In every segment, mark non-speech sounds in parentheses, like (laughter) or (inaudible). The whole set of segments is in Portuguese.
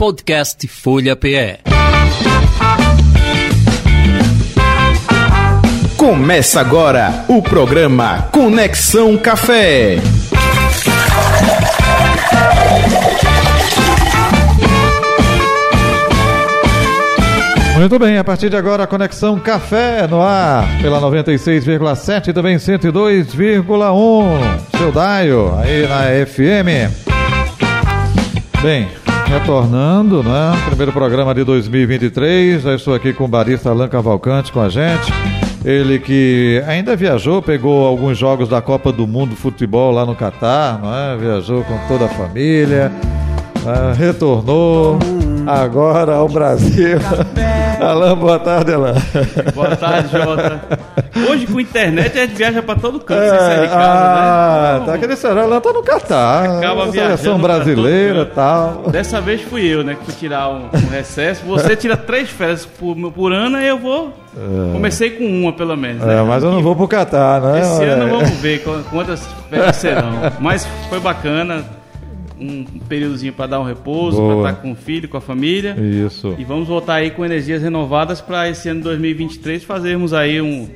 Podcast Folha PE. Começa agora o programa Conexão Café. Muito bem, a partir de agora, a Conexão Café no ar, pela 96,7 e também 102,1. Seu Daio, aí na FM. Bem, retornando, né? Primeiro programa de 2023. Já estou aqui com o barista Alan Cavalcante com a gente. Ele que ainda viajou, pegou alguns jogos da Copa do Mundo Futebol lá no Catar, não é? Viajou com toda a família, né? retornou agora ao Brasil. Alan, boa tarde, Alan. Boa tarde, Jota. Hoje com internet a gente viaja pra todo canto, É, sem sair de casa, ah, né? tá aquele cenário, Alan tá no Catar. Acaba né? viajando Seleção brasileira e tal. Dessa vez fui eu, né, que fui tirar um, um recesso. Você tira três férias por, por ano e eu vou. Comecei com uma, pelo menos. né? É, mas eu não vou pro Catar, né? Esse ano vamos ver qu- quantas férias serão. Mas foi bacana. Um períodozinho pra dar um repouso, Boa. pra estar com o filho, com a família. Isso. E vamos voltar aí com energias renovadas para esse ano 2023 fazermos aí um,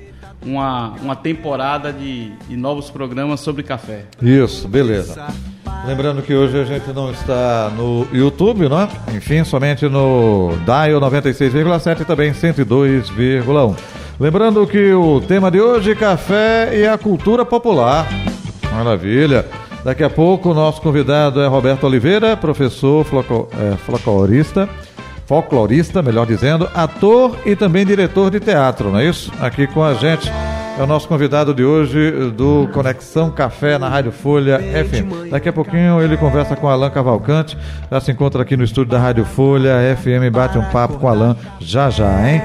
uma, uma temporada de, de novos programas sobre café. Isso, beleza. Lembrando que hoje a gente não está no YouTube, não é? Enfim, somente no Dial 96,7 e também 102,1. Lembrando que o tema de hoje, café e a cultura popular. Maravilha. Daqui a pouco o nosso convidado é Roberto Oliveira, professor floco, é, folclorista, folclorista, melhor dizendo, ator e também diretor de teatro, não é isso? Aqui com a gente é o nosso convidado de hoje do Conexão Café na Rádio Folha FM. Daqui a pouquinho ele conversa com Alan Cavalcante, já se encontra aqui no estúdio da Rádio Folha FM, bate um papo com Alan já já, hein?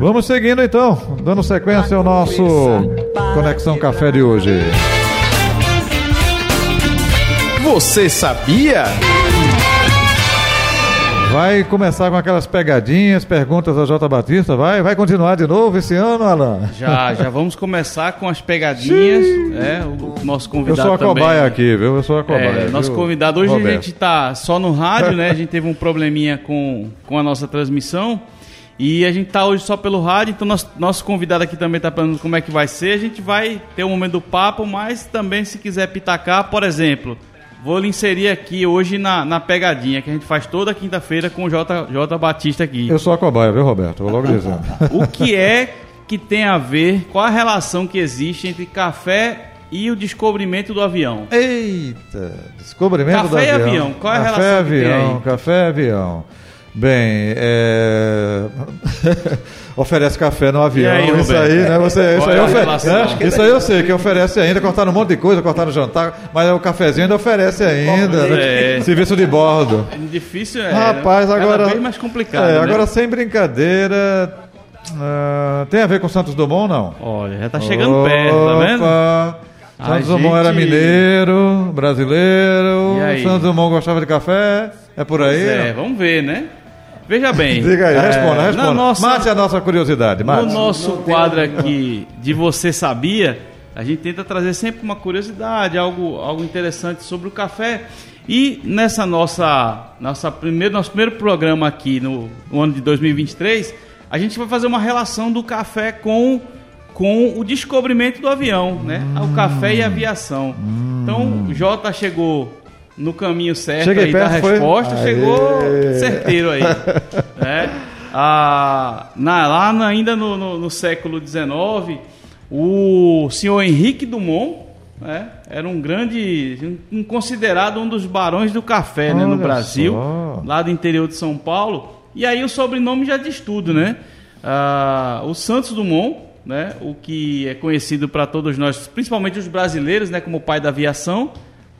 Vamos seguindo então, dando sequência ao nosso Conexão Café de hoje. Você sabia? Vai começar com aquelas pegadinhas, perguntas a J Batista, vai? Vai continuar de novo esse ano, Alan? Já, já (laughs) vamos começar com as pegadinhas. é, o nosso Eu convidado sou a também. cobaia aqui, viu? Eu sou a cobaia. É, nosso viu? convidado hoje a Roberto. gente tá só no rádio, né? A gente teve um (laughs) probleminha com, com a nossa transmissão. E a gente tá hoje só pelo rádio, então nosso, nosso convidado aqui também tá falando como é que vai ser. A gente vai ter um momento do papo, mas também se quiser pitacar, por exemplo, vou lhe inserir aqui hoje na, na pegadinha que a gente faz toda quinta-feira com o J, J Batista aqui. Eu sou a cobaia, viu, Roberto? Vou logo (laughs) dizendo. O que é que tem a ver, qual a relação que existe entre café e o descobrimento do avião? Eita, descobrimento Café do e avião. avião, qual é a café, relação que tem avião, aí? Café e avião. Bem, é... (laughs) oferece café no avião. Aí, isso aí, né? Você, isso, aí é a ofe- relação? né? Acho que isso aí eu sei, que oferece ainda, cortaram um monte de coisa, cortaram jantar, mas o cafezinho ainda oferece ainda. né? É. Serviço de bordo. É difícil, é. Rapaz, né? agora. Cada mais complicado. É, né? agora sem brincadeira. ah, tem a ver com Santos Dumont, não? Olha, já tá chegando perto, tá vendo? Opa! Santos Dumont era gente- mineiro, brasileiro. Santos Dumont gostava de café. É por aí? É, vamos ver, né? Veja bem. (laughs) Diga aí, é, responda, responda. Na nossa, Mate a nossa curiosidade, no mate. nosso quadro aqui de Você Sabia, a gente tenta trazer sempre uma curiosidade, algo, algo interessante sobre o café. E nessa nossa, nossa primeiro, nosso primeiro programa aqui no, no ano de 2023, a gente vai fazer uma relação do café com, com o descobrimento do avião, né? O café e a aviação. Então, o Jota chegou no caminho certo Cheguei aí da perto, foi? resposta, Aê. chegou certeiro aí. (laughs) né? Ah, na, lá na- ainda no, no- no século XIX, o senhor Henrique Dumont né, era um grande, um, considerado um dos barões do café né, no Brasil, só. lá do interior de São Paulo. E aí o sobrenome já diz tudo, né? Ah, o Santos Dumont, né, o que é conhecido para todos nós, principalmente os brasileiros, né, como o pai da aviação,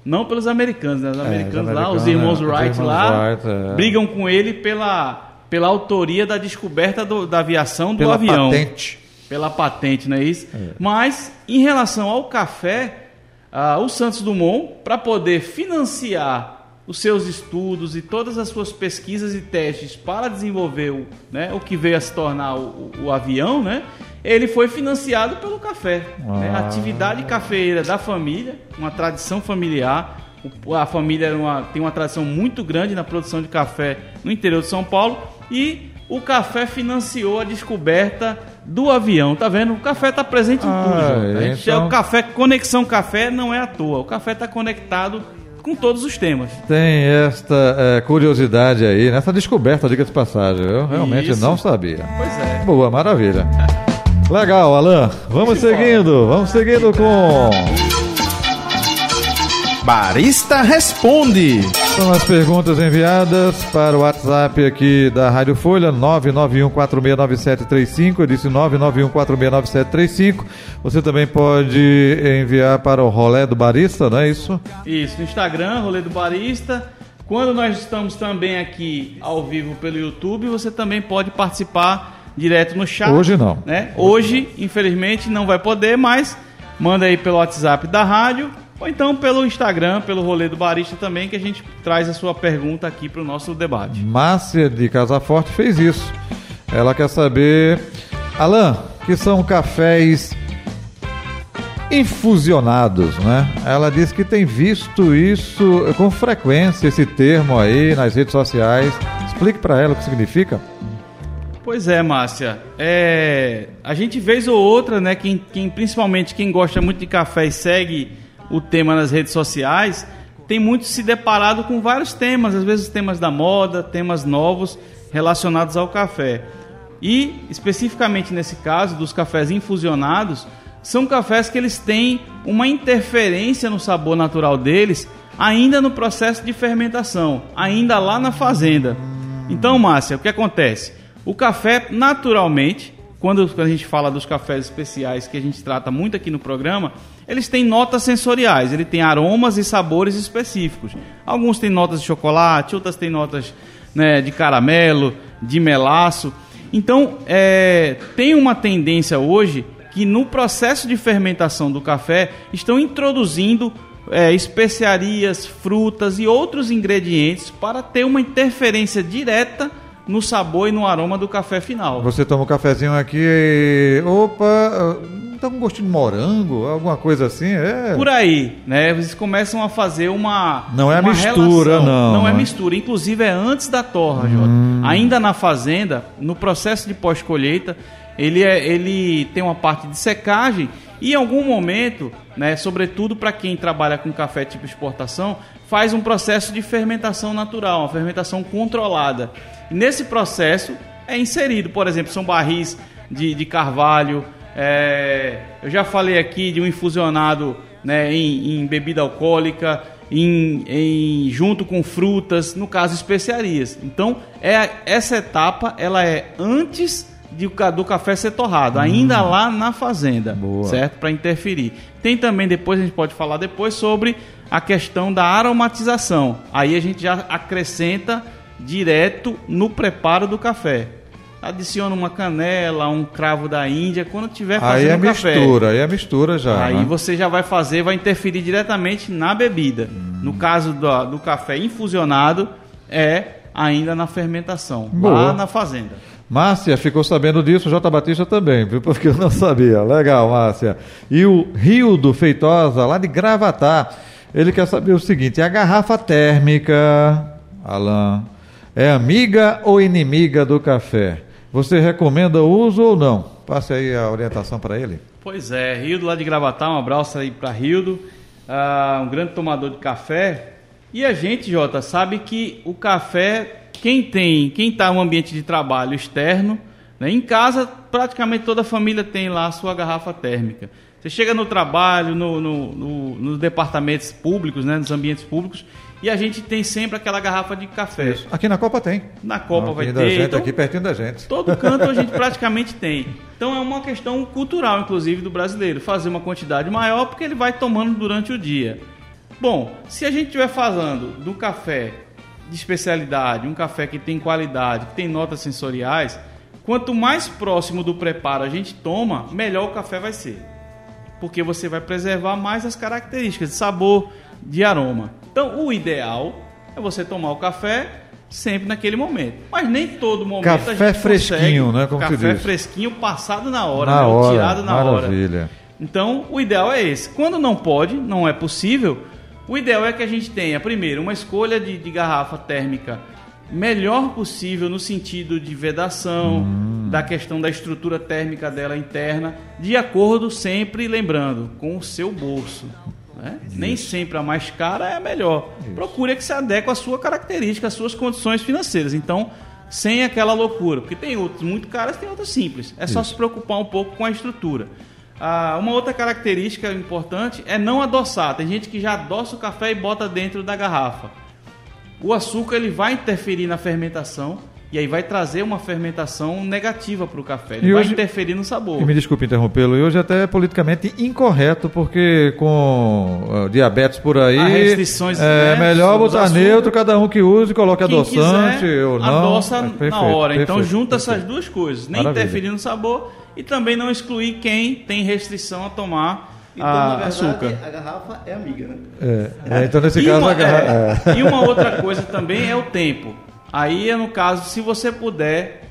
não pelos americanos, né? Os americanos, lá, os americanos, irmãos é, os Wright irmãos lá, Wright, é. brigam com ele pela, pela autoria da descoberta do- da aviação do Pela avião. patente. Pela patente, não é isso? Mas, em relação ao café, ah, o Santos Dumont, para poder financiar os seus estudos e todas as suas pesquisas e testes para desenvolver o, né, o que veio a se tornar o, o- avião, né? Ele foi financiado pelo café. né? A Ah. atividade cafeeira da família, uma tradição familiar, A família uma- tem uma tradição muito grande na produção de café no interior de São Paulo e o café financiou a descoberta do avião. Tá vendo? O café está presente em Ah, tudo. Gente então- é o café Conexão Café não é à toa. O café está conectado com todos os temas. Tem esta eh, curiosidade aí, nessa descoberta, diga de passagem. Eu realmente Isso. não sabia. Pois é. Boa, maravilha. Legal, Alan. Vamos seguindo, vamos seguindo com. Barista Responde. São as perguntas enviadas para o WhatsApp aqui da Rádio Folha, 991469735. Eu disse 991469735. Você também pode enviar para o Rolé do Barista, não é isso? Isso, no Instagram, Rolê do Barista. Quando nós estamos também aqui ao vivo pelo YouTube, você também pode participar direto no chat. Hoje não. Né? Hoje, infelizmente, não vai poder, mas manda aí pelo WhatsApp da rádio ou então pelo Instagram, pelo Rolê do Barista também, que a gente traz a sua pergunta aqui para o nosso debate. Márcia de Casa Forte fez isso. Ela quer saber, Alan, que são cafés infusionados, né? Ela disse que tem visto isso com frequência, esse termo aí nas redes sociais. Explique para ela o que significa. Pois é, Márcia. É, a gente vez ou outra, né, quem, quem- principalmente quem gosta muito de café e segue o tema nas redes sociais, tem muito se deparado com vários temas, às vezes temas da moda, temas novos relacionados ao café. E especificamente nesse caso dos cafés infusionados, são cafés que eles têm uma interferência no sabor natural deles, ainda no processo de fermentação, ainda lá na fazenda. Então, Márcia, o que acontece? O café, naturalmente, quando a gente fala dos cafés especiais que a gente trata muito aqui no programa, eles têm notas sensoriais, ele tem aromas e sabores específicos. Alguns têm notas de chocolate, outras têm notas né, de caramelo, de melaço. Então, é, tem uma tendência hoje que no processo de fermentação do café estão introduzindo é, especiarias, frutas e outros ingredientes para ter uma interferência direta no sabor e no aroma do café final. Você toma um cafezinho aqui e... Opa, tá com gostinho de morango, alguma coisa assim, é... Por aí, né? Vocês começam a fazer uma. Não é uma mistura, relação. não, Não é né? mistura. Inclusive é antes da torra, Jota. Ainda na fazenda, no processo de pós-colheita, ele, é, ele tem uma parte de secagem e em algum momento, né, sobretudo para quem trabalha com café tipo exportação, faz um processo de fermentação natural, uma fermentação controlada. E nesse processo é inserido, por exemplo, são barris de, de carvalho, é, eu já falei aqui de um infusionado né, em, em bebida alcoólica, em, em- junto com frutas, no caso especiarias. Então, é, essa etapa ela é antes de do café ser torrado, ainda lá na fazenda, Boa. certo? Para interferir. Tem também depois a gente pode falar depois sobre a questão da aromatização. Aí a gente já acrescenta direto no preparo do café. Adiciona uma canela, um cravo da Índia, quando tiver fazendo Aí é café. mistura, aí é mistura já. Aí né? você já vai fazer, vai interferir diretamente na bebida. No caso do, do café infusionado, é ainda na fermentação, Boa. lá na fazenda. Márcia ficou sabendo disso, J. Batista também, viu? Porque eu não sabia. Legal, Márcia. E o Rio do Feitosa, lá de Gravatar, ele quer saber o seguinte: a garrafa térmica, Alain, é amiga ou inimiga do café? Você recomenda o uso ou não? Passe aí a orientação para ele. Pois é, Rildo lá de Gravatar, um abraço aí para Rildo, ah, um grande tomador de café. E a gente, Jota, sabe que o café, quem tem, quem está no ambiente de trabalho externo, né, em casa praticamente toda a família tem lá a sua garrafa térmica. Você chega no trabalho, no, no- no- nos departamentos públicos, né, nos ambientes públicos, e a gente tem sempre aquela garrafa de café. Aqui na Copa tem. Na Copa Aqui vai da ter. gente, então- aqui pertinho da gente. Todo canto a gente (laughs) praticamente tem. Então é uma questão cultural, inclusive, do brasileiro. Fazer uma quantidade maior porque ele vai tomando durante o dia. Bom, se a gente estiver falando do café de especialidade, um café que tem qualidade, que tem notas sensoriais, quanto mais próximo do preparo a gente toma, melhor o café vai ser. Porque você vai preservar mais as características de sabor, de aroma. Então, o ideal é você tomar o café sempre naquele momento. Mas nem todo momento Café a gente fresquinho, consegue. né, como Café fresquinho passado na hora, na né? hora. tirado na hora. Maravilha. Então, o ideal é esse. Quando não pode, não é possível, O ideal é que a gente tenha, primeiro, uma escolha de, de garrafa térmica melhor possível no sentido de vedação, hum. da questão da estrutura térmica dela interna, de acordo sempre, lembrando, com o seu bolso. Né? Nem sempre a mais cara é a melhor. Isso. Procure que se adeque à sua característica, às suas condições financeiras. Então, sem aquela loucura, porque tem outros muito caras, tem outros simples. É só Isso. se preocupar um pouco com a estrutura. Ah, uma outra característica importante é não adoçar. Tem gente que já adoça o café e bota dentro da garrafa. O açúcar ele vai interferir na fermentação e aí vai trazer uma fermentação negativa para o café. Ele e vai hoje, interferir no sabor. me desculpe interrompê-lo. E hoje até é politicamente incorreto, porque com uh, diabetes por aí. restrições é né, melhor botar neutro, cada um que use, coloque Quem adoçante ou não. Adoça é, perfeito, na hora. Então, perfeito, então junta perfeito. essas duas coisas. Nem Maravilha. interferir no sabor e também não excluir quem tem restrição a tomar então, a, na verdade, açúcar. a garrafa é amiga, né? É, é então nesse e caso uma, a garrafa... É, e uma outra coisa também é o tempo. Aí é no caso, se você puder,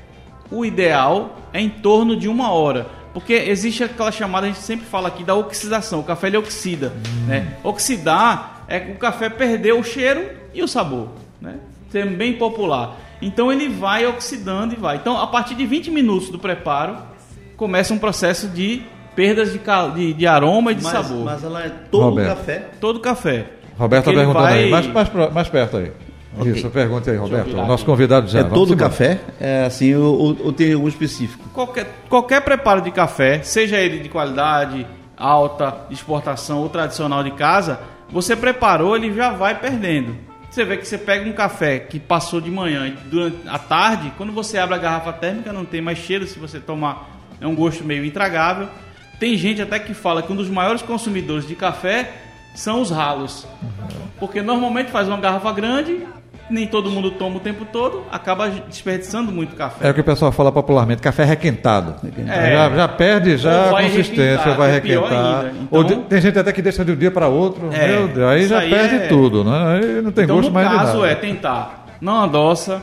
o ideal é em torno de uma hora. Porque existe aquela chamada, a gente sempre fala aqui, da oxidação. O café ele oxida. Hum. Né? Oxidar é que o café perdeu o cheiro e o sabor. Né? Isso é bem popular. Então ele vai oxidando e vai. Então, a partir de 20 minutos do preparo, começa um processo de perdas de, de, de aroma e de mas, sabor. Mas ela é todo o café? Todo café. Roberto está perguntando vai... aí, mais, mais, mais perto aí. Okay. Isso, pergunte aí, Roberto. O nosso convidado já. É todo café? É assim, ou, ou, tem algum específico? Qualquer, qualquer preparo de café, seja ele de qualidade alta, de exportação ou tradicional de casa, você preparou, ele já vai perdendo. Você vê que você pega um café que passou de manhã e durante a tarde, quando você abre a garrafa térmica, não tem mais cheiro se você tomar é um gosto meio intragável. Tem gente até que fala que um dos maiores consumidores de café são os ralos. Porque normalmente faz uma garrafa grande, nem todo mundo toma o tempo todo, acaba desperdiçando muito café. É o que o pessoal fala popularmente, café requentado. É. Já, já, perde já a consistência, vai é requentar. Então, Ou tem gente até que deixa de um dia para outro, é, meu Deus, aí já perde é... tudo, né? Aí não tem então, gosto mais de nada. O caso é tentar, não adoça,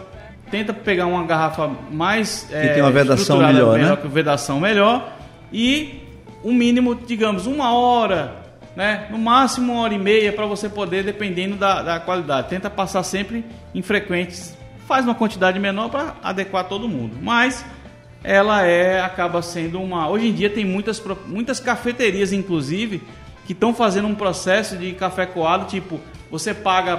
tenta pegar uma garrafa mais que é, tem uma vedação melhor, melhor, né? Que vedação melhor e um mínimo, digamos, uma hora, né? No máximo uma hora e meia para você poder, dependendo da, da qualidade. Tenta passar sempre em frequentes, faz uma quantidade menor para adequar todo mundo. Mas ela é acaba sendo uma. Hoje em dia tem muitas muitas cafeterias, inclusive, que estão fazendo um processo de café coado, tipo você paga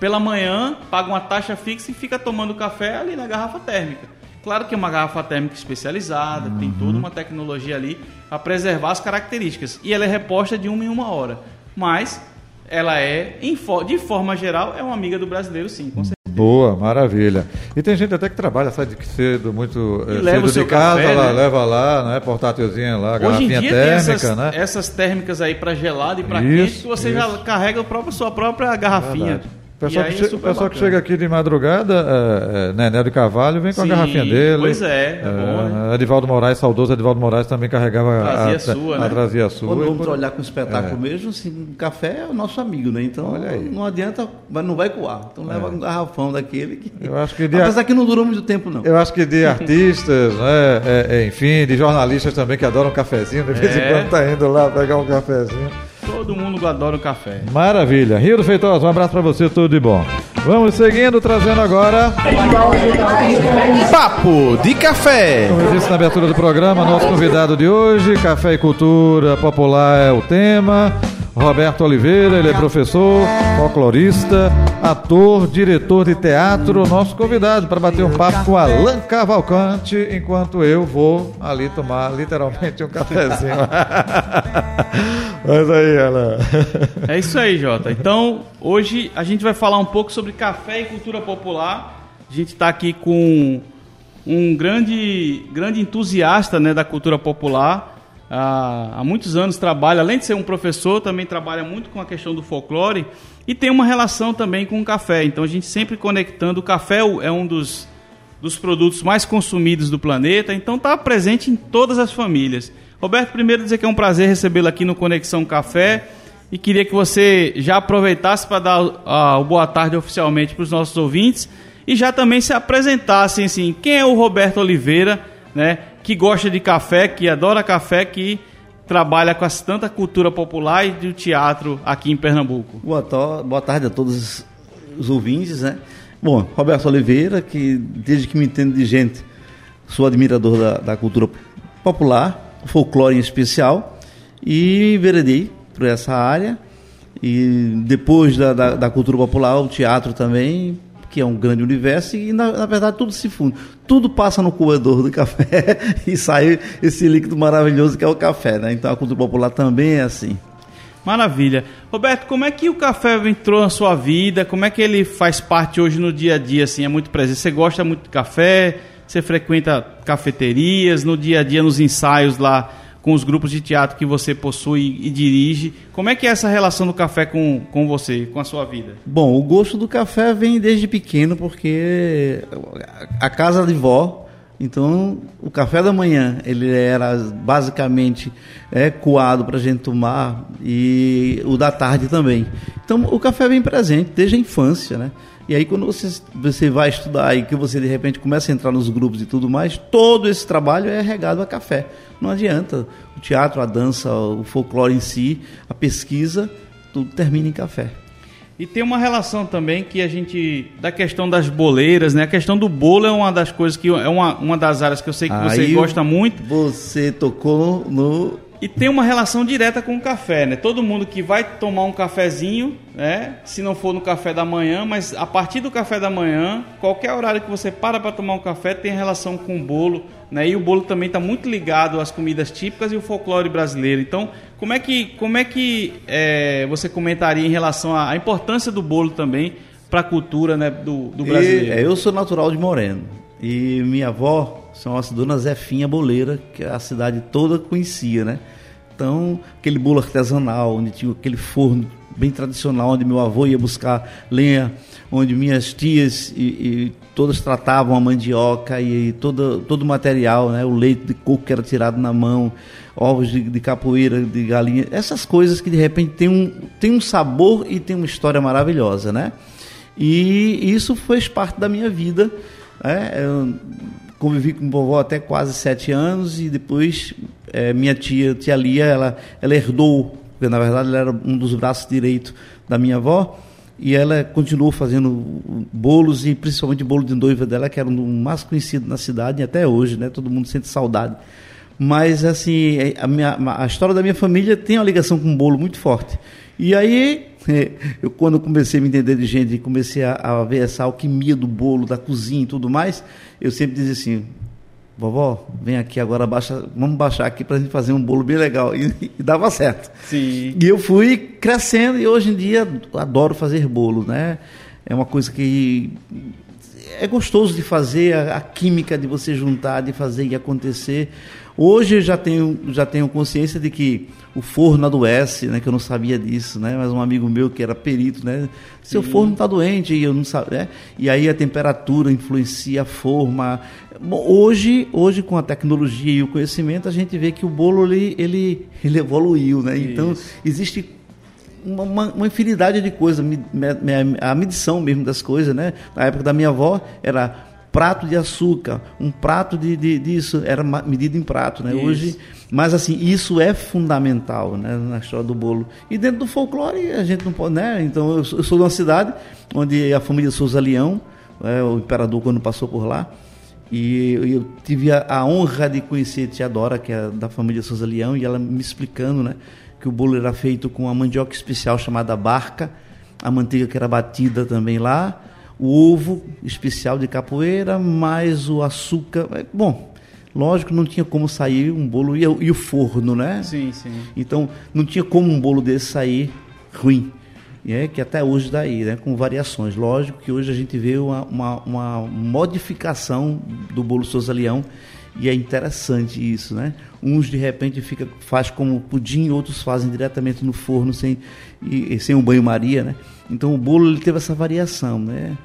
pela manhã, paga uma taxa fixa e fica tomando café ali na garrafa térmica. Claro que é uma garrafa térmica especializada, uhum. tem toda uma tecnologia ali para preservar as características. E ela é reposta de uma em uma hora. Mas ela é, de forma geral, é uma amiga do brasileiro, sim, com certeza. Boa, maravilha. E tem gente até que trabalha, sai de cedo, muito é, cedo de casa, café, lá, né? leva lá, né? Portátilzinha lá, Hoje garrafinha térmica, essas, né? Essas térmicas aí para gelado e para quente, você isso. já carrega a própria, sua própria garrafinha. Verdade. Pessoal, que, che... pessoal que chega aqui de madrugada, é, é, Nené de Cavalho, vem com Sim, a garrafinha dele. Pois é, é, é bom, né? Edivaldo Moraes, saudoso Edivaldo Moraes, também carregava trazia a, sua, a, né? a, trazia sua. Quando vamos por... olhar com o espetáculo é. mesmo, assim, o café é o nosso amigo, né? Então não adianta, mas não vai coar. Então leva é. um garrafão daquele que. Eu acho que de... Apesar que não durou muito tempo, não. Eu acho que de artistas, né? É, enfim, de jornalistas também que adoram um cafezinho, de vez em quando tá indo lá pegar um cafezinho. Todo mundo adora o café. Maravilha. Rio do Feitosa, um abraço para você, tudo de bom. Vamos seguindo, trazendo agora. Papo de Café. Como eu disse na abertura do programa, nosso convidado de hoje, Café e Cultura Popular é o tema. Roberto Oliveira, ele é professor, folclorista, ator, diretor de teatro, nosso convidado para bater um papo com Alan Cavalcante, enquanto eu vou ali tomar literalmente um cafezinho. (laughs) Mas aí, Alan. É isso aí, Jota. Então, hoje a gente vai falar um pouco sobre café e cultura popular. A gente está aqui com um grande, grande entusiasta né, da cultura popular há, há muitos anos trabalha, além de ser um professor, também trabalha muito com a questão do folclore e tem uma relação também com o café. Então a gente sempre conectando. O café é um dos, dos produtos mais consumidos do planeta, então está presente em todas as famílias. Roberto, primeiro dizer que é um prazer recebê-lo aqui no Conexão Café e queria que você já aproveitasse para dar uh, o boa tarde oficialmente para os nossos ouvintes e já também se apresentasse assim, quem é o Roberto Oliveira, né? que gosta de café, que adora café, que trabalha com tanta cultura popular e do teatro aqui em Pernambuco? Boa, to, boa tarde a todos os ouvintes, né? Bom, Roberto Oliveira, que desde que me entendo de gente, sou admirador da, da cultura popular, folclore em especial, e veredei por essa área. E depois da, da, da cultura popular, o teatro também, que é um grande universo, e na, na, verdade tudo se funde. Tudo passa no coedor do café (laughs) e sai esse líquido maravilhoso que é o café, né? Então a cultura popular também é assim. Maravilha. Roberto, como é que o café entrou na sua vida? Como é que ele faz parte hoje no dia a dia, assim? É muito presente? Você gosta muito de café? Você frequenta cafeterias? No dia a dia, nos ensaios lá com os grupos de teatro que você possui e dirige. Como é que é essa relação do café com, com você, com a sua vida? Bom, o gosto do café vem desde pequeno, porque a casa de vó, então o café da manhã, ele era basicamente é, coado para a gente tomar e o da tarde também. Então o café vem presente desde a infância, né? E aí quando você, você vai estudar e que você de repente começa a entrar nos grupos e tudo mais, todo esse trabalho é regado a café. Não adianta. O teatro, a dança, o folclore em si, a pesquisa, tudo termina em café. E tem uma relação também que a gente. da questão das boleiras, né? A questão do bolo é uma das coisas que. é uma, uma das áreas que eu sei que Aí você gosta muito. Você tocou no e tem uma relação direta com o café, né? Todo mundo que vai tomar um cafezinho, né? Se não for no café da manhã, mas a partir do café da manhã, qualquer horário que você para para tomar um café tem relação com o bolo, né? E o bolo também está muito ligado às comidas típicas e o folclore brasileiro. Então, como é que, como é que é, você comentaria em relação à importância do bolo também para a cultura né, do, do brasileiro? E, é, eu sou natural de Moreno e minha avó são as dona Zefinha Boleira, que a cidade toda conhecia, né? Então, aquele bolo artesanal, onde tinha aquele forno bem tradicional, onde meu avô ia buscar lenha, onde minhas tias e, e todas tratavam a mandioca e, e todo, todo o material, né? o leite de coco que era tirado na mão, ovos de, de capoeira, de galinha, essas coisas que de repente tem um, tem um sabor e tem uma história maravilhosa, né? E isso fez parte da minha vida. Né? Eu, convivi com vovó até quase sete anos e depois é, minha tia, tia Lia, ela, ela herdou, porque na verdade ela era um dos braços direitos da minha avó, e ela continuou fazendo bolos e principalmente bolo de noiva dela, que era o mais conhecido na cidade até hoje, né? Todo mundo sente saudade. Mas assim, a, minha, a história da minha família tem uma ligação com o bolo muito forte. E aí, eu quando comecei a me entender de gente e comecei a, a, ver essa alquimia do bolo, da cozinha e tudo mais, eu sempre dizia assim, vovó, vem aqui agora, baixa, vamos baixar aqui para a gente fazer um bolo bem legal. E, e, dava certo. Sim. E eu fui crescendo e hoje em dia adoro fazer bolo, né? É uma coisa que é gostoso de fazer, a, a química de você juntar, de fazer e acontecer. Hoje eu já tenho, já tenho consciência de que o forno adoece, né? Que eu não sabia disso, né? Mas um amigo meu que era perito, né? Seu Sim. forno está doente e eu não sabia. Né? E aí a temperatura influencia a forma. Bom, hoje, hoje com a tecnologia e o conhecimento a gente vê que o bolo ele, ele, ele evoluiu, né? Então existe uma, uma, infinidade de coisas, a medição mesmo das coisas, né? Na época da minha avó era prato de açúcar, um prato de, de disso era medido em prato, né? Isso. Hoje, mas assim isso é fundamental, né? Na história do bolo. E dentro do folclore a gente não pode, né? Então eu sou, eu sou de uma cidade onde a família Souza Leão, é, o imperador quando passou por lá, e eu tive a, a honra de conhecer a tia Dora, que é da família Souza Leão, e ela me explicando, né? Que o bolo era feito com uma mandioca especial chamada barca, a manteiga que era batida também lá o ovo especial de capoeira, mais o açúcar. É, bom, lógico, não tinha como sair um bolo. E, e o forno, né? Sim, sim. Então, não tinha como um bolo desse sair ruim. É que até hoje daí, né, com variações. Lógico que hoje a gente vê uma, uma, uma modificação do bolo Souza Leão e é interessante isso, né? Uns de repente fica faz como pudim, outros fazem diretamente no forno sem e, sem um banho-maria, né? Então o bolo ele teve essa variação, né?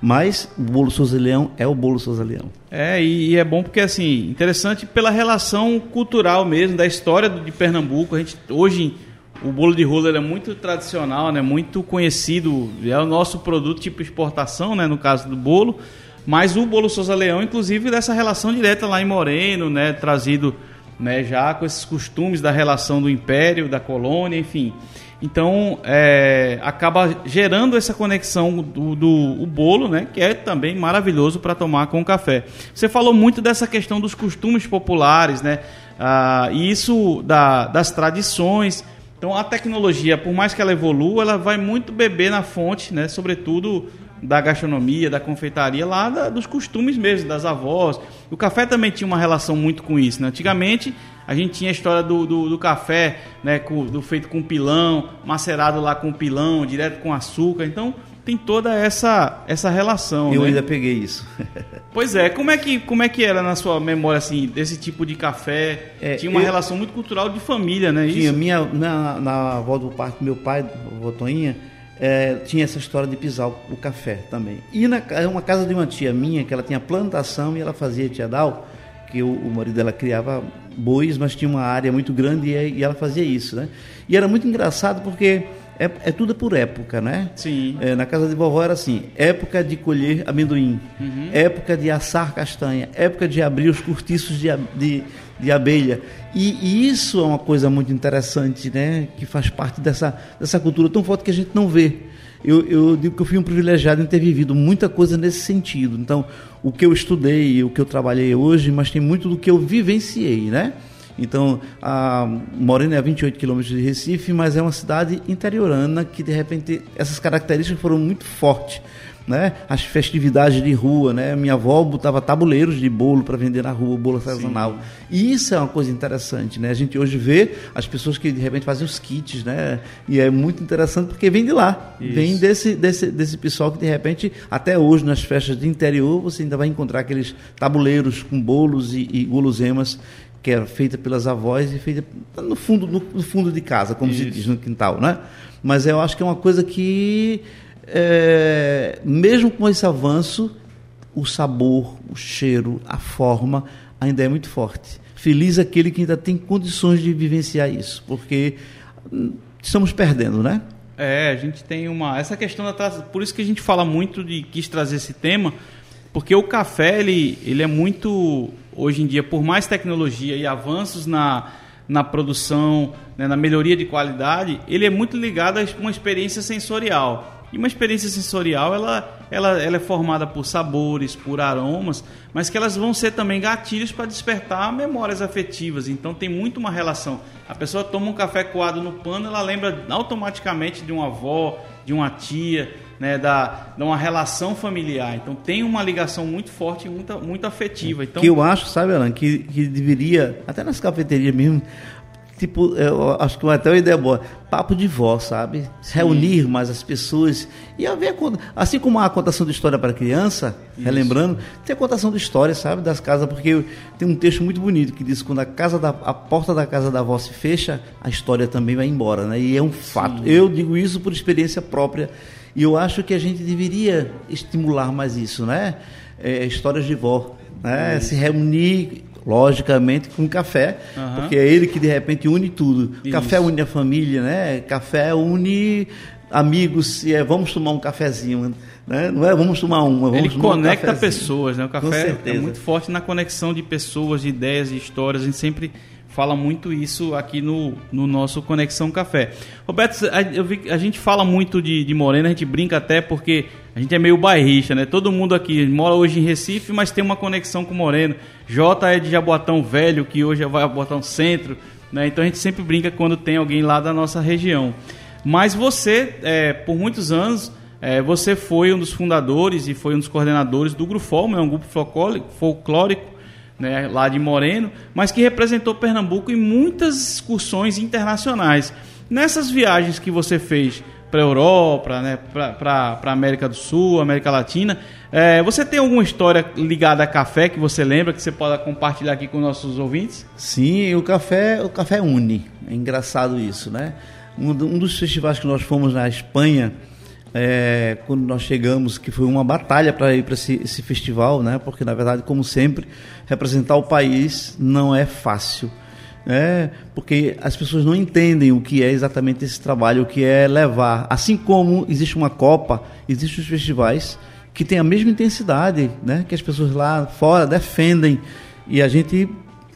Mas o bolo Souza Leão é o bolo Souza Leão. É, e, e, é bom porque, assim, interessante pela relação cultural mesmo, da história de Pernambuco. A gente, hoje, o bolo de roller é muito tradicional, né? Muito conhecido. É o nosso produto tipo exportação, né? No caso do bolo. Mas o bolo Souza Leão, inclusive, dessa relação direta lá em Moreno, né? Trazido né, já com esses costumes da relação do império, da colônia, enfim. Então, é, acaba gerando essa conexão do, do o bolo, né, que é também maravilhoso para tomar com café. Você falou muito dessa questão dos costumes populares, né, ah, e isso da, das tradições. Então, a tecnologia, por mais que ela evolua, ela vai muito beber na fonte, né, sobretudo da gastronomia, da confeitaria, lá da, dos costumes mesmo, das avós. O café também tinha uma relação muito com isso. Né? Antigamente, a gente tinha a história do, do, do café né, com, do feito com pilão, macerado lá com pilão, direto com açúcar. Então, tem toda essa, essa relação. Eu né? ainda peguei isso. (laughs) pois é, como é, que, como é que era na sua memória, assim, desse tipo de café? É, tinha uma eu, relação muito cultural de família, né? Tinha, isso? minha, na, na avó do parto meu pai, a Toinha, é, tinha essa história de pisar o, o café também. E na uma casa de uma tia minha, que ela tinha plantação e ela fazia tiadal, que o, o marido dela criava bois, mas tinha uma área muito grande e, e ela fazia isso, né? E era muito engraçado porque é, é tudo por época, né? Sim. É, na casa de vovó era assim: época de colher amendoim, uhum. época de assar castanha, época de abrir os cortiços de, de, de abelha. E, e, isso é uma coisa muito interessante, né? Que faz parte dessa, dessa cultura tão forte que a gente não vê. Eu, eu digo que eu fui um privilegiado em ter vivido muita coisa nesse sentido. Então, o que eu estudei, o que eu trabalhei hoje, mas tem muito do que eu vivenciei, né? Então, a Morena é a 28 quilômetros de Recife, mas é uma cidade interiorana que, de repente, essas características foram muito fortes né? As festividades de rua, né? Minha avó botava tabuleiros de bolo para vender na rua, bolo artesanal. E isso é uma coisa interessante, né? A gente hoje vê as pessoas que de repente fazem os kits, né? E é muito interessante porque vem de lá, isso. vem desse, desse, desse pessoal que de repente, até hoje nas festas de interior, você ainda vai encontrar aqueles tabuleiros com bolos e, e guloseimas que era feita pelas avós e feita no fundo, no, no fundo de casa, como Isso. se diz no quintal, né? Mas eu acho que é uma coisa que é, mesmo com esse avanço, o sabor, o cheiro, a forma ainda é muito forte. Feliz aquele que ainda tem condições de vivenciar isso, porque estamos perdendo, né? É, a gente tem uma. Essa questão da. Por isso que a gente fala muito de. quis trazer esse tema, porque o café, ele, ele é muito. Hoje em dia, por mais tecnologia e avanços na, na produção, né, na melhoria de qualidade, ele é muito ligado a uma experiência sensorial. E uma experiência sensorial, ela, ela, ela é formada por sabores, por aromas, mas que elas vão ser também gatilhos para despertar memórias afetivas. Então tem muito uma relação. A pessoa toma um café coado no pano, ela lembra automaticamente de uma avó, de uma tia, né, da, de uma relação familiar. Então tem uma ligação muito forte e muito, muito afetiva. Então, que eu acho, sabe, Alan, que, que deveria, até nas cafeterias mesmo, tipo, eu acho que até uma ideia boa, papo de vó, sabe? Sim. Reunir mais as pessoas e haver, assim como a contação de história para criança, Isso. relembrando, tem a contação de história, sabe, das casas, porque tem um texto muito bonito que diz que quando a casa da, a porta da casa da avó se fecha, a história também vai embora, né? E é um fato. Sim. Eu digo isso por experiência própria e eu acho que a gente deveria estimular mais isso, né? É, histórias de vó, né? Se reunir logicamente com café, uhum. porque é ele que de repente une tudo. Isso. Café une a família, né? Café une amigos, e é vamos tomar um cafezinho, né? Não é vamos tomar um, vamos Ele tomar conecta um pessoas, né? O café é muito forte na conexão de pessoas, de ideias, de histórias. A gente sempre fala muito isso aqui no, no nosso Conexão Café. Roberto, a, eu vi, a gente fala muito de, de Morena, a gente brinca até porque a gente é meio bairrista, né? Todo mundo aqui mora hoje em Recife, mas tem uma conexão com Moreno. Jota é de Jaboatão Velho, que hoje é Jaboatão Centro, né? Então a gente sempre brinca quando tem alguém lá da nossa região. Mas você, é, por muitos anos, é, você foi um dos fundadores e foi um dos coordenadores do Grufolmo, é um grupo folclórico né, lá de Moreno, mas que representou Pernambuco em muitas excursões internacionais. Nessas viagens que você fez para a Europa, né, para a América do Sul, América Latina, é, você tem alguma história ligada a café que você lembra, que você pode compartilhar aqui com nossos ouvintes? Sim, o café, o café une. É engraçado isso, né? Um, um dos festivais que nós fomos na Espanha, é, quando nós chegamos, que foi uma batalha para ir para esse, esse, festival, né? Porque na verdade, como sempre, representar o país não é fácil, né? Porque as pessoas não entendem o que é exatamente esse trabalho, o que é levar. Assim como existe uma Copa, existem os festivais que têm a mesma intensidade, né? Que as pessoas lá fora defendem e a gente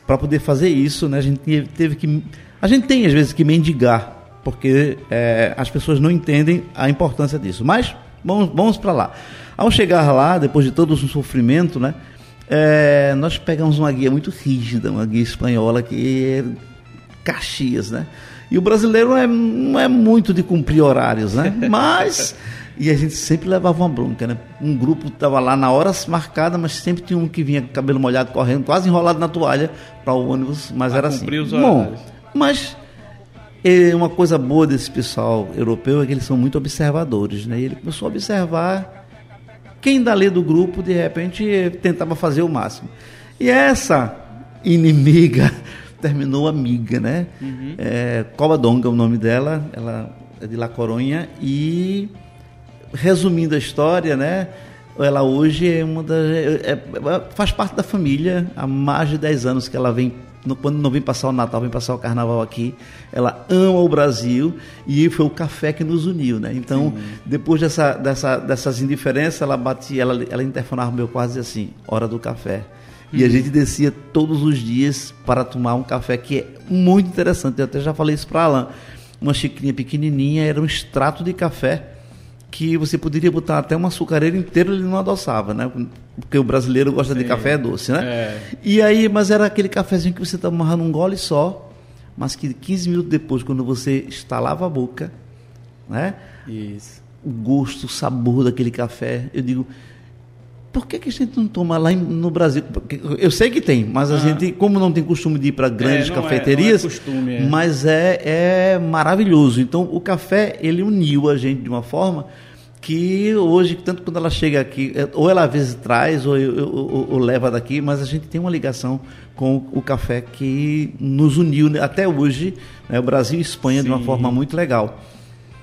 para poder fazer isso, né, a gente teve que. A gente tem às vezes que mendigar, porque é, as pessoas não entendem a importância disso. Mas vamos, vamos para lá. Ao chegar lá, depois de todo o sofrimento, né, é, nós pegamos uma guia muito rígida, uma guia espanhola que é Caxias, né? E o brasileiro é, não é muito de cumprir horários, né? (laughs) Mas. E a gente sempre levava uma bronca, né? Um grupo estava lá na hora marcada, mas sempre tinha um que vinha com cabelo molhado, correndo, quase enrolado na toalha para o ônibus, mas era assim. Os Bom, mas é uma coisa boa desse pessoal europeu é que eles são muito observadores, né? E ele começou a observar quem dali do grupo, de repente, tentava fazer o máximo. E essa inimiga (laughs) terminou amiga, né? Uhum. É, Covadonga é o nome dela, ela é de La Coronha e resumindo a história, né? Ela hoje é uma das. É, é, faz parte da família há mais de 10 anos que ela vem. Quando não vem passar o Natal, vem passar o Carnaval aqui. Ela ama o Brasil e foi o café que nos uniu, né? Então, depois dessa, dessa, dessas indiferenças, ela batia, ela, ela interfonava meu quase assim: hora do café. E a uhum. gente descia todos os dias para tomar um café que é muito interessante. Eu até já falei isso para Alain. Uma xicrinha pequenininha, era um extrato de café que você poderia botar até uma açucareira inteira ele não adoçava, né? Porque o brasileiro gosta Sim. de café doce, né? É. E aí, mas era aquele cafezinho que você tomava num gole só, mas que 15 minutos depois, quando você estalava a boca, né? Isso. O gosto, o sabor daquele café, eu digo, por que, que a gente não toma lá no Brasil? Eu sei que tem, mas a ah. gente, como não tem costume de ir para grandes é, cafeterias, é, é costume, é. mas é, é maravilhoso. Então, o café, ele uniu a gente de uma forma que hoje, tanto quando ela chega aqui, é, ou ela às vezes traz, ou, ou, ou, leva daqui, mas a gente tem uma ligação com o café que nos uniu né, até hoje, né, o Brasil e Espanha, Sim. de uma forma muito legal.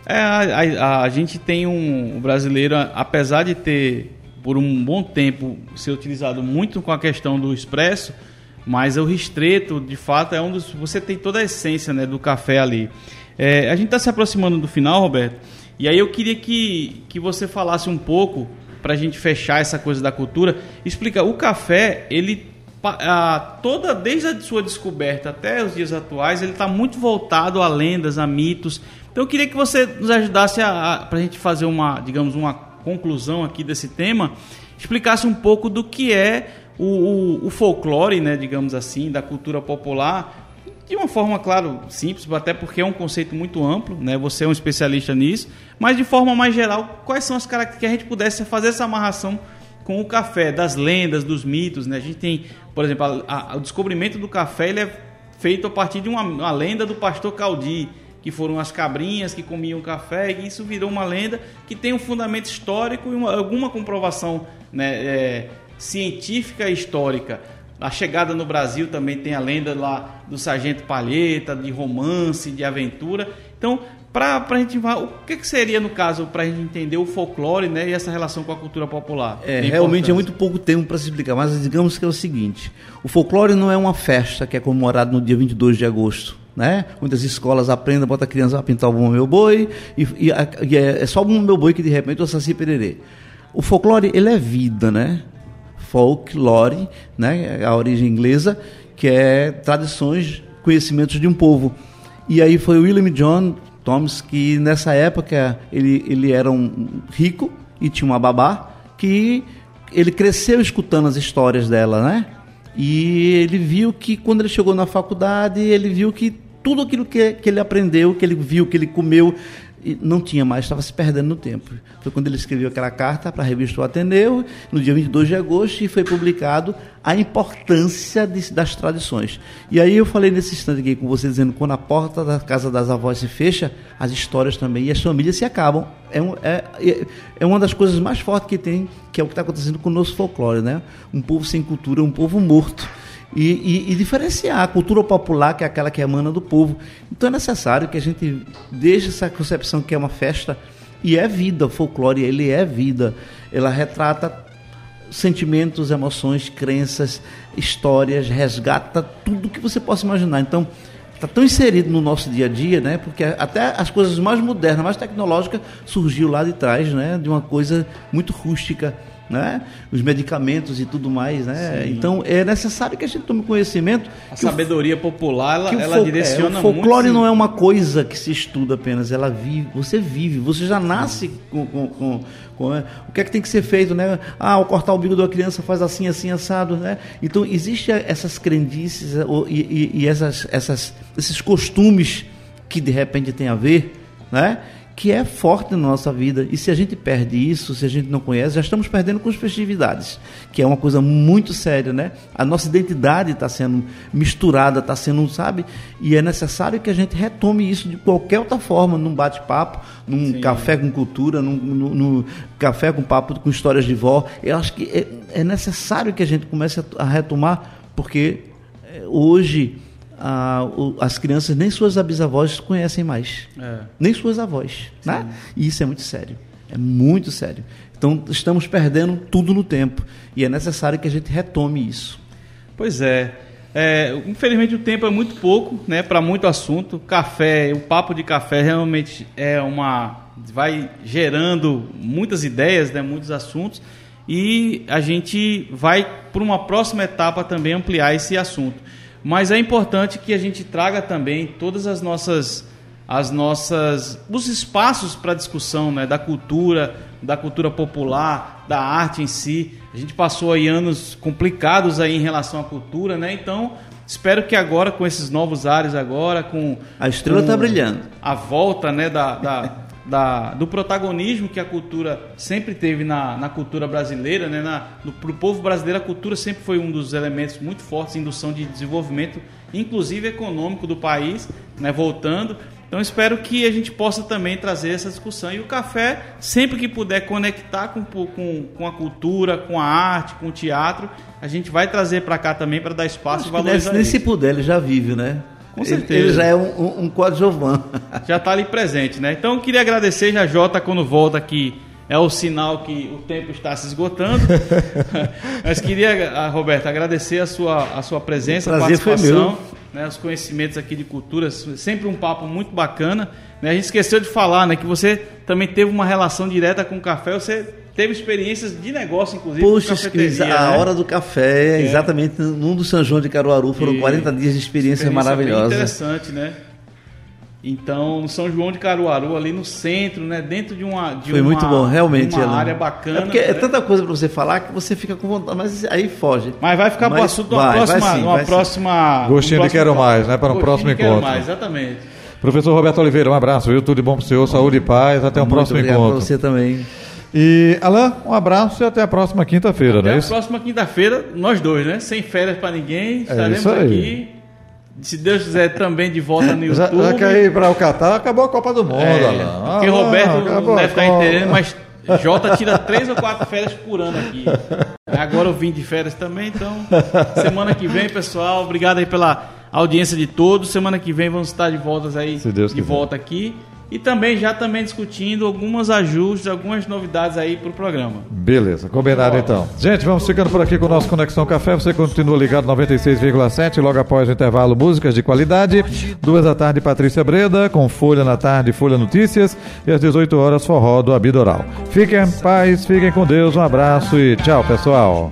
É, a, a, a gente tem um o brasileiro, apesar de ter por um bom tempo ser utilizado muito com a questão do expresso, mas o ristreto, de fato, é um dos. Você tem toda a essência né, do café ali. É, a gente está se aproximando do final, Roberto, e aí eu queria que, que você falasse um pouco, para a gente fechar essa coisa da cultura, explica, o café, ele a, toda desde a sua descoberta até os dias atuais, ele está muito voltado a lendas, a mitos. Então eu queria que você nos ajudasse a, a gente fazer uma, digamos, uma conclusão aqui desse tema, explicasse um pouco do que é o, o, o folclore, né, digamos assim, da cultura popular, de uma forma, claro, simples, até porque é um conceito muito amplo, né? Você é um especialista nisso, mas de forma mais geral, quais são as características que a gente pudesse fazer essa amarração com o café, das lendas, dos mitos, né? A gente tem, por exemplo, a, a, o descobrimento do café ele é feito a partir de uma, uma lenda do pastor Caldi, que foram as cabrinhas que comiam café, e isso virou uma lenda que tem um fundamento histórico e uma, alguma comprovação né, é, científica e histórica. A chegada no Brasil também tem a lenda lá do Sargento Palheta, de romance, de aventura. Então, para a gente o que, que seria no caso para a gente entender o folclore né, e essa relação com a cultura popular? É, realmente é muito pouco tempo para se explicar, mas digamos que é o seguinte: o folclore não é uma festa que é comemorada no dia 22 de agosto né? Muitas escolas aprendem, bota a criança a pintar o bom meu boi, e, e, e é, é, só o bom meu boi que de repente o saci pererê. O folclore, ele é vida, né? Folklore, né? A origem inglesa, que é tradições, conhecimentos de um povo. E aí foi William John Thomas que nessa época ele, ele era um rico e tinha uma babá que ele cresceu escutando as histórias dela, né? E ele viu que quando ele chegou na faculdade, ele viu que tudo aquilo que, que ele aprendeu, que ele viu, que ele comeu, não tinha mais, estava se perdendo no tempo. Foi quando ele escreveu aquela carta para a revista O Ateneu, no dia 22 de agosto, e foi publicado a importância de, das tradições. E aí eu falei nesse instante aqui com você, dizendo quando a porta da casa das avós se fecha, as histórias também e as famílias se acabam. É, um, é, é uma das coisas mais fortes que tem, que é o que está acontecendo com o nosso folclore, né? Um povo sem cultura, um povo morto e, e, e, diferenciar a cultura popular, que é aquela que emana do povo. Então é necessário que a gente deixe essa concepção que é uma festa e é vida, o folclore ele é vida. Ela retrata sentimentos, emoções, crenças, histórias, resgata tudo que você possa imaginar. Então, está tão inserido no nosso dia a dia, né? Porque até as coisas mais modernas, mais tecnológicas, surgiu lá de trás, né? De uma coisa muito rústica né? Os medicamentos e tudo mais, né? Sim. Então é necessário que a gente tome conhecimento. A sabedoria popular, ela, ela direciona é, O folclore muito, não é uma coisa que se estuda apenas, ela vive, você vive, você já nasce com, com, com, com é, o que é que tem que ser feito, né? Ah, ao cortar o bico da criança faz assim, assim, assado, né? Então existe essas crendices e, e, e essas, essas, esses costumes que de repente tem a ver, né? Que é forte na nossa vida. E se a gente perde isso, se a gente não conhece, já estamos perdendo com as festividades, que é uma coisa muito séria, né? A nossa identidade está sendo misturada, está sendo, sabe? E é necessário que a gente retome isso de qualquer outra forma, num bate-papo, num Sim. café com cultura, num, num, num, café com papo com histórias de vó. Eu acho que é, é necessário que a gente comece a, a retomar, porque é, hoje ah, o, as crianças nem suas bisavós conhecem mais. É. Nem suas avós. Né? E isso é muito sério. É muito sério. Então estamos perdendo tudo no tempo. E é necessário que a gente retome isso. Pois é. é infelizmente o tempo é muito pouco, né, para muito assunto. Café, o papo de café realmente é uma vai gerando muitas ideias, né, muitos assuntos, e a gente vai para uma próxima etapa também ampliar esse assunto. Mas é importante que a gente traga também todas as nossas as nossas os espaços para discussão, né, da cultura, da cultura popular, da arte em si. A gente passou aí anos complicados aí em relação à cultura, né? Então, espero que agora com esses novos ares agora com a estrela está brilhando. A volta, né, da, da da, do protagonismo que a cultura sempre teve na, na cultura brasileira, né? Para o povo brasileiro, a cultura sempre foi um dos elementos muito fortes em indução de desenvolvimento, inclusive econômico do país, né? voltando. Então espero que a gente possa também trazer essa discussão. E o café, sempre que puder conectar com, com, com a cultura, com a arte, com o teatro, a gente vai trazer para cá também para dar espaço Acho e valorizar. Nem se puder, ele já vive, né? Com certeza. Ele, já é um, um, um coadjuvante. (laughs) Já está ali presente, né? Então, eu queria agradecer já Jota quando volta aqui. É o sinal que o tempo está se esgotando. (laughs) Mas queria, ah, Roberto, agradecer a sua, a sua presença, a participação, né, os conhecimentos aqui de cultura. Sempre um papo muito bacana. Né? A gente esqueceu de falar né, que você também teve uma relação direta com o café. Você teve experiências de negócio, inclusive. Puxa, a né? hora do café, é. exatamente num do São João de Caruaru, foram e... 40 dias de experiência, experiência maravilhosa. interessante, né? Então, São João de Caruaru, ali no centro, né? Dentro de uma. De Foi uma, muito bom, realmente. Uma área bacana. É porque é tanta coisa para você falar que você fica com vontade, mas aí foge. Mas vai ficar para o assunto numa próxima. Vai sim, numa próxima Gostinho de quero mais, né? Para um próximo encontro. Quero mais, exatamente. Professor Roberto Oliveira, um abraço, viu? Tudo de bom para o senhor, saúde e paz. Até o um próximo encontro. Para você também. E, Alain, um abraço e até a próxima quinta-feira, né? Até a próxima quinta-feira, nós dois, né? Sem férias para ninguém, é estaremos é aqui. Se Deus quiser, também de volta no YouTube. (laughs) Já, já quer ir para o Catar, acabou a Copa do Mundo, é, Alain. Porque ah, Roberto não deve estar entendendo, mas Jota tira três ou quatro férias por ano aqui. Agora eu vim de férias também, então semana que vem, pessoal, obrigado aí pela audiência de todos. Semana que vem vamos estar de voltas aí, de volta aqui. E também já também discutindo alguns ajustes, algumas novidades aí para o programa. Beleza, combinado então. Gente, vamos ficando por aqui com o nosso Conexão Café. Você continua ligado 96,7 logo após o intervalo Músicas de Qualidade. Duas da tarde, Patrícia Breda, com Folha na tarde, Folha Notícias. E às 18 horas, Forró do Abidoral. Fiquem em paz, fiquem com Deus. Um abraço e tchau, pessoal.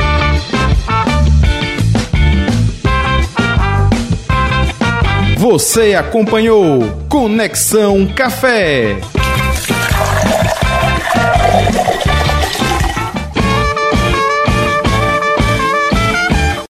Você acompanhou Conexão Café.